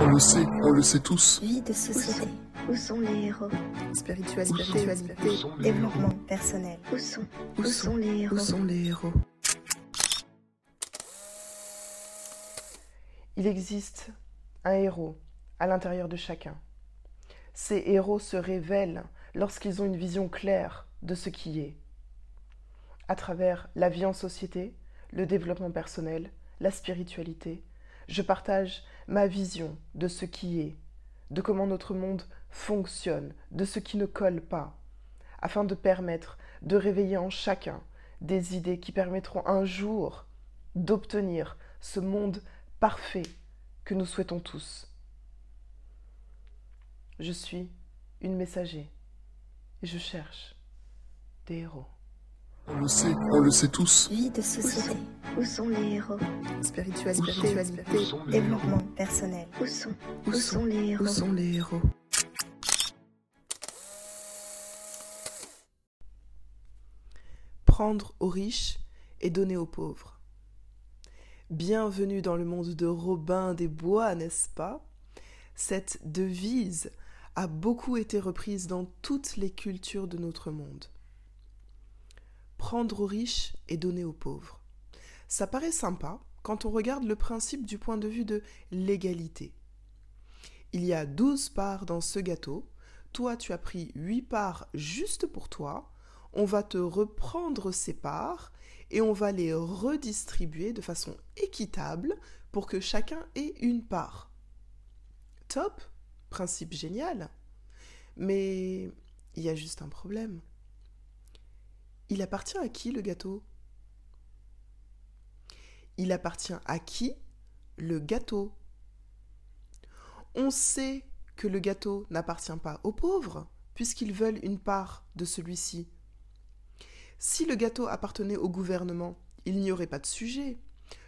On le sait, on le sait tous. Vie de société. Où sont les héros? Spiritualité. Spiritualité. Développement personnel. Où sont Où sont les héros? Où sont les héros? Il existe un héros à l'intérieur de chacun. Ces héros se révèlent lorsqu'ils ont une vision claire de ce qui est. À travers la vie en société, le développement personnel, la spiritualité, je partage ma vision de ce qui est, de comment notre monde fonctionne, de ce qui ne colle pas, afin de permettre de réveiller en chacun des idées qui permettront un jour d'obtenir ce monde parfait que nous souhaitons tous. Je suis une messager et je cherche des héros. On le sait, on le sait tous. Vie de société. Où sont les héros? Spiritualité. Spiritualité. Développement personnel. Où sont Où sont les héros? Où sont les héros? Prendre aux riches et donner aux pauvres. Bienvenue dans le monde de Robin des Bois, n'est-ce pas? Cette devise a beaucoup été reprise dans toutes les cultures de notre monde. Prendre aux riches et donner aux pauvres. Ça paraît sympa quand on regarde le principe du point de vue de l'égalité. Il y a 12 parts dans ce gâteau, toi tu as pris 8 parts juste pour toi, on va te reprendre ces parts et on va les redistribuer de façon équitable pour que chacun ait une part. Top, principe génial. Mais il y a juste un problème. Il appartient à qui le gâteau? Il appartient à qui le gâteau? On sait que le gâteau n'appartient pas aux pauvres, puisqu'ils veulent une part de celui-ci. Si le gâteau appartenait au gouvernement, il n'y aurait pas de sujet.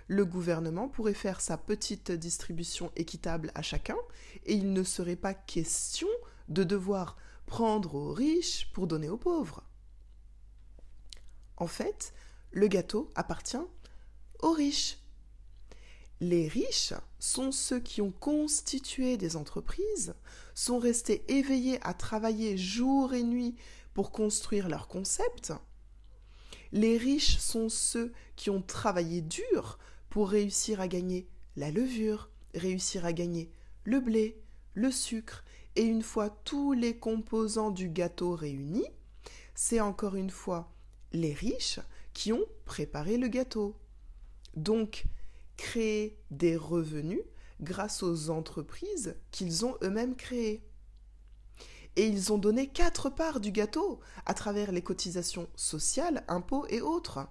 Le gouvernement pourrait faire sa petite distribution équitable à chacun, et il ne serait pas question de devoir prendre aux riches pour donner aux pauvres. En fait, le gâteau appartient aux riches. Les riches sont ceux qui ont constitué des entreprises, sont restés éveillés à travailler jour et nuit pour construire leurs concepts. Les riches sont ceux qui ont travaillé dur pour réussir à gagner la levure, réussir à gagner le blé, le sucre, et une fois tous les composants du gâteau réunis, c'est encore une fois les riches qui ont préparé le gâteau. Donc, créer des revenus grâce aux entreprises qu'ils ont eux-mêmes créées. Et ils ont donné quatre parts du gâteau à travers les cotisations sociales, impôts et autres.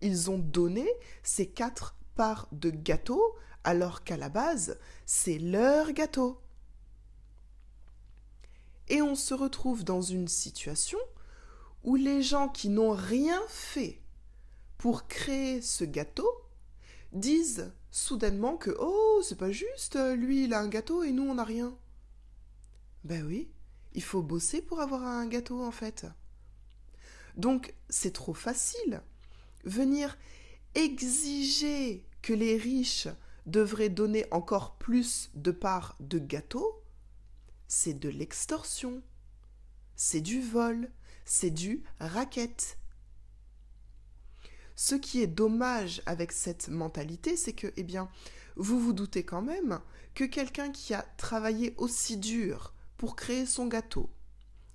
Ils ont donné ces quatre parts de gâteau alors qu'à la base, c'est leur gâteau. Et on se retrouve dans une situation où les gens qui n'ont rien fait pour créer ce gâteau disent soudainement que oh, c'est pas juste, lui il a un gâteau et nous on n'a rien. Ben oui, il faut bosser pour avoir un gâteau en fait. Donc c'est trop facile. Venir exiger que les riches devraient donner encore plus de parts de gâteau, c'est de l'extorsion, c'est du vol, c'est du racket. Ce qui est dommage avec cette mentalité, c'est que, eh bien, vous vous doutez quand même que quelqu'un qui a travaillé aussi dur pour créer son gâteau,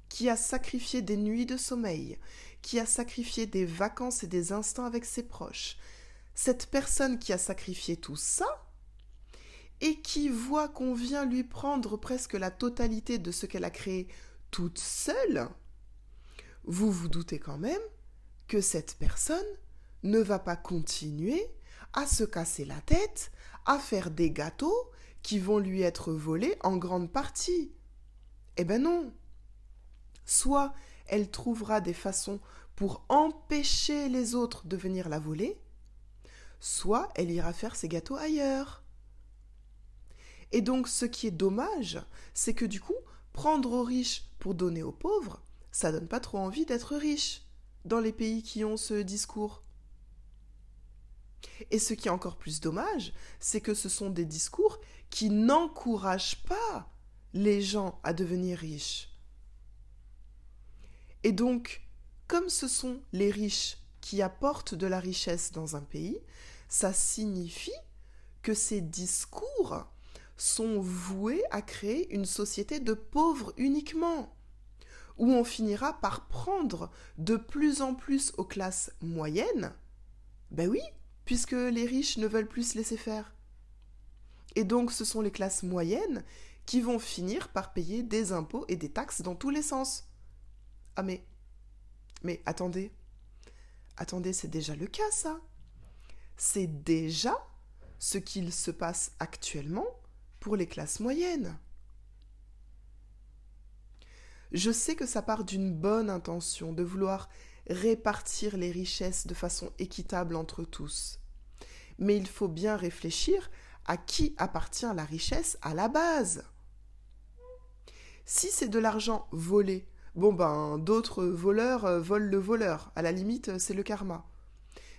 qui a sacrifié des nuits de sommeil, qui a sacrifié des vacances et des instants avec ses proches, cette personne qui a sacrifié tout ça, et qui voit qu'on vient lui prendre presque la totalité de ce qu'elle a créé toute seule, vous vous doutez quand même que cette personne ne va pas continuer à se casser la tête, à faire des gâteaux qui vont lui être volés en grande partie. Eh ben non. Soit elle trouvera des façons pour empêcher les autres de venir la voler, soit elle ira faire ses gâteaux ailleurs. Et donc ce qui est dommage, c'est que du coup, prendre aux riches pour donner aux pauvres, ça donne pas trop envie d'être riche dans les pays qui ont ce discours. Et ce qui est encore plus dommage, c'est que ce sont des discours qui n'encouragent pas les gens à devenir riches. Et donc, comme ce sont les riches qui apportent de la richesse dans un pays, ça signifie que ces discours sont voués à créer une société de pauvres uniquement, où on finira par prendre de plus en plus aux classes moyennes. Ben oui, puisque les riches ne veulent plus se laisser faire. Et donc ce sont les classes moyennes qui vont finir par payer des impôts et des taxes dans tous les sens. Ah mais... Mais attendez. Attendez, c'est déjà le cas ça. C'est déjà ce qu'il se passe actuellement pour les classes moyennes. Je sais que ça part d'une bonne intention de vouloir répartir les richesses de façon équitable entre tous. Mais il faut bien réfléchir à qui appartient la richesse à la base. Si c'est de l'argent volé, bon ben d'autres voleurs euh, volent le voleur, à la limite euh, c'est le karma.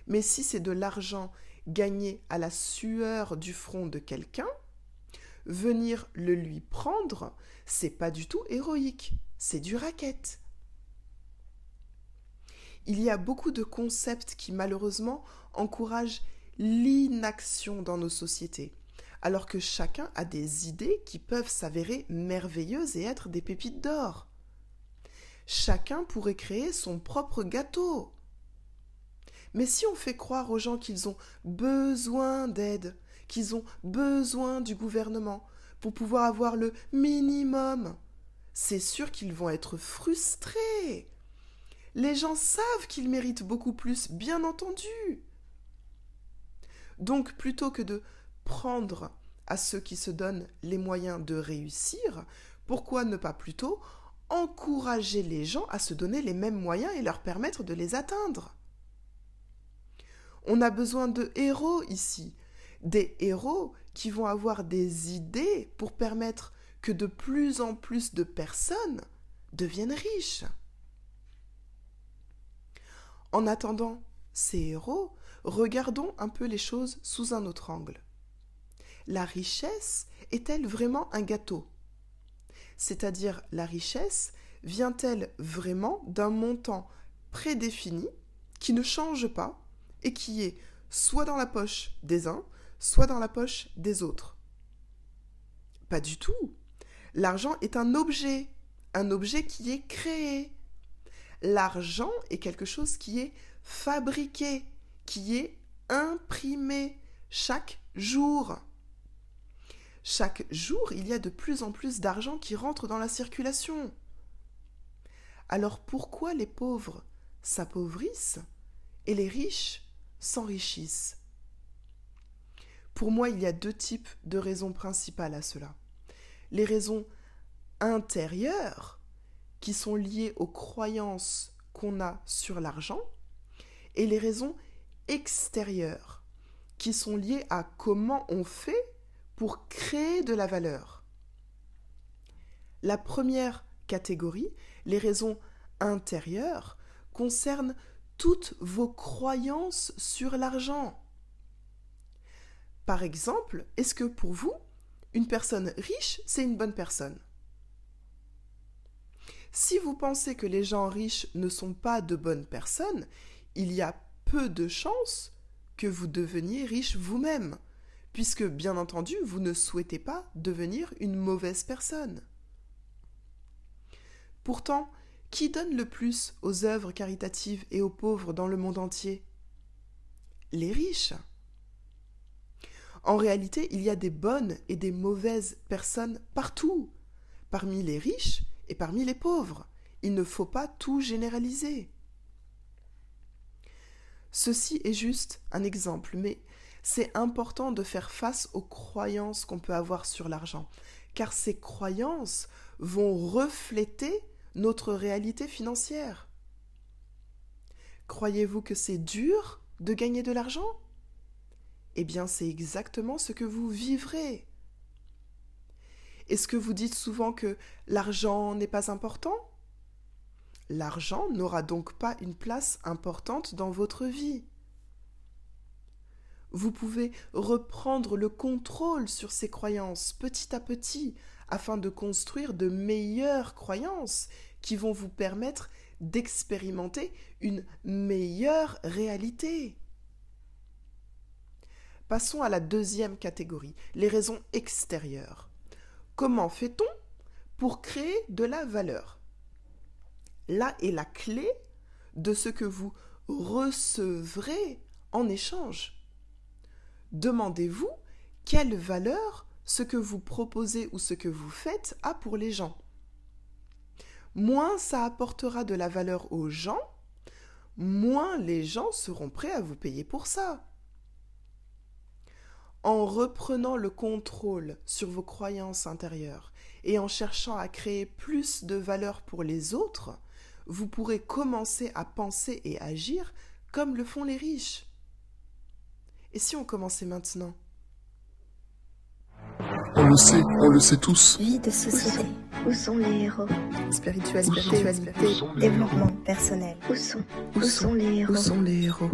Mais si c'est de l'argent gagné à la sueur du front de quelqu'un, venir le lui prendre, c'est pas du tout héroïque, c'est du racket. Il y a beaucoup de concepts qui malheureusement encouragent l'inaction dans nos sociétés, alors que chacun a des idées qui peuvent s'avérer merveilleuses et être des pépites d'or. Chacun pourrait créer son propre gâteau. Mais si on fait croire aux gens qu'ils ont besoin d'aide, qu'ils ont besoin du gouvernement pour pouvoir avoir le minimum, c'est sûr qu'ils vont être frustrés. Les gens savent qu'ils méritent beaucoup plus, bien entendu. Donc plutôt que de prendre à ceux qui se donnent les moyens de réussir, pourquoi ne pas plutôt encourager les gens à se donner les mêmes moyens et leur permettre de les atteindre? On a besoin de héros ici, des héros qui vont avoir des idées pour permettre que de plus en plus de personnes deviennent riches. En attendant ces héros, regardons un peu les choses sous un autre angle. La richesse est-elle vraiment un gâteau? C'est-à-dire la richesse vient-elle vraiment d'un montant prédéfini qui ne change pas et qui est soit dans la poche des uns, soit dans la poche des autres? Pas du tout. L'argent est un objet, un objet qui est créé. L'argent est quelque chose qui est fabriqué, qui est imprimé chaque jour. Chaque jour, il y a de plus en plus d'argent qui rentre dans la circulation. Alors pourquoi les pauvres s'appauvrissent et les riches s'enrichissent? Pour moi, il y a deux types de raisons principales à cela. Les raisons intérieures, qui sont liées aux croyances qu'on a sur l'argent, et les raisons extérieures, qui sont liées à comment on fait pour créer de la valeur. La première catégorie, les raisons intérieures, concernent toutes vos croyances sur l'argent. Par exemple, est-ce que pour vous, une personne riche, c'est une bonne personne Si vous pensez que les gens riches ne sont pas de bonnes personnes, il y a peu de chances que vous deveniez riche vous-même puisque bien entendu, vous ne souhaitez pas devenir une mauvaise personne. Pourtant, qui donne le plus aux œuvres caritatives et aux pauvres dans le monde entier? Les riches. En réalité, il y a des bonnes et des mauvaises personnes partout, parmi les riches et parmi les pauvres. Il ne faut pas tout généraliser. Ceci est juste un exemple, mais c'est important de faire face aux croyances qu'on peut avoir sur l'argent, car ces croyances vont refléter notre réalité financière. Croyez-vous que c'est dur de gagner de l'argent? Eh bien, c'est exactement ce que vous vivrez. Est-ce que vous dites souvent que l'argent n'est pas important? L'argent n'aura donc pas une place importante dans votre vie. vous pouvez reprendre le contrôle sur ces croyances petit à petit afin de construire de meilleures croyances qui vont vous permettre d'expérimenter une meilleure réalité. Passons à la deuxième catégorie, les raisons extérieures. Comment fait-on pour créer de la valeur? Là est la clé de ce que vous recevrez en échange. Demandez-vous quelle valeur ce que vous proposez ou ce que vous faites a pour les gens. Moins ça apportera de la valeur aux gens, moins les gens seront prêts à vous payer pour ça. En reprenant le contrôle sur vos croyances intérieures et en cherchant à créer plus de valeur pour les autres, vous pourrez commencer à penser et agir comme le font les riches. Et si on commençait maintenant? On le sait, on le sait tous. Vie de société. Où sont les héros? Spiritualité. Spiritualité. Développement personnel. Où sont Où sont les héros? les héros?